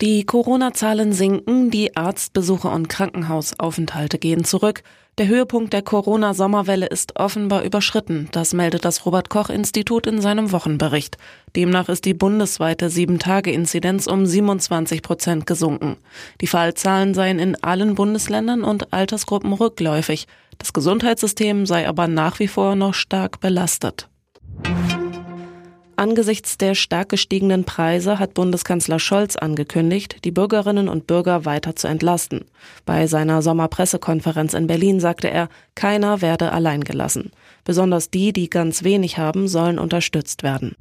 Die Corona-Zahlen sinken, die Arztbesuche und Krankenhausaufenthalte gehen zurück. Der Höhepunkt der Corona-Sommerwelle ist offenbar überschritten. Das meldet das Robert-Koch-Institut in seinem Wochenbericht. Demnach ist die bundesweite 7-Tage-Inzidenz um 27 Prozent gesunken. Die Fallzahlen seien in allen Bundesländern und Altersgruppen rückläufig. Das Gesundheitssystem sei aber nach wie vor noch stark belastet. Angesichts der stark gestiegenen Preise hat Bundeskanzler Scholz angekündigt, die Bürgerinnen und Bürger weiter zu entlasten. Bei seiner Sommerpressekonferenz in Berlin sagte er, keiner werde allein gelassen. Besonders die, die ganz wenig haben, sollen unterstützt werden.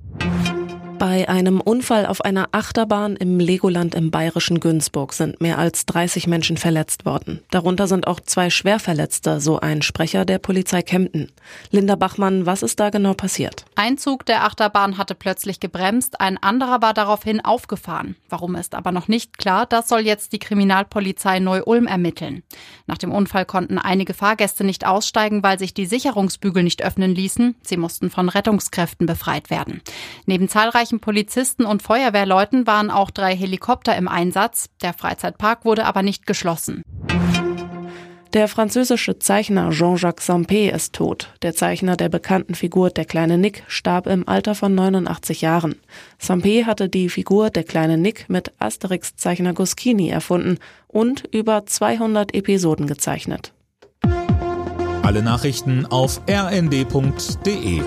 Bei einem Unfall auf einer Achterbahn im Legoland im bayerischen Günzburg sind mehr als 30 Menschen verletzt worden. Darunter sind auch zwei Schwerverletzte, so ein Sprecher der Polizei Kempten. Linda Bachmann, was ist da genau passiert? Ein Zug der Achterbahn hatte plötzlich gebremst, ein anderer war daraufhin aufgefahren. Warum ist aber noch nicht klar, das soll jetzt die Kriminalpolizei Neu-Ulm ermitteln. Nach dem Unfall konnten einige Fahrgäste nicht aussteigen, weil sich die Sicherungsbügel nicht öffnen ließen. Sie mussten von Rettungskräften befreit werden. Neben zahlreichen Polizisten und Feuerwehrleuten waren auch drei Helikopter im Einsatz. Der Freizeitpark wurde aber nicht geschlossen. Der französische Zeichner Jean-Jacques Sampé ist tot. Der Zeichner der bekannten Figur Der kleine Nick starb im Alter von 89 Jahren. Sampé hatte die Figur Der kleine Nick mit Asterix-Zeichner Guschini erfunden und über 200 Episoden gezeichnet. Alle Nachrichten auf rnd.de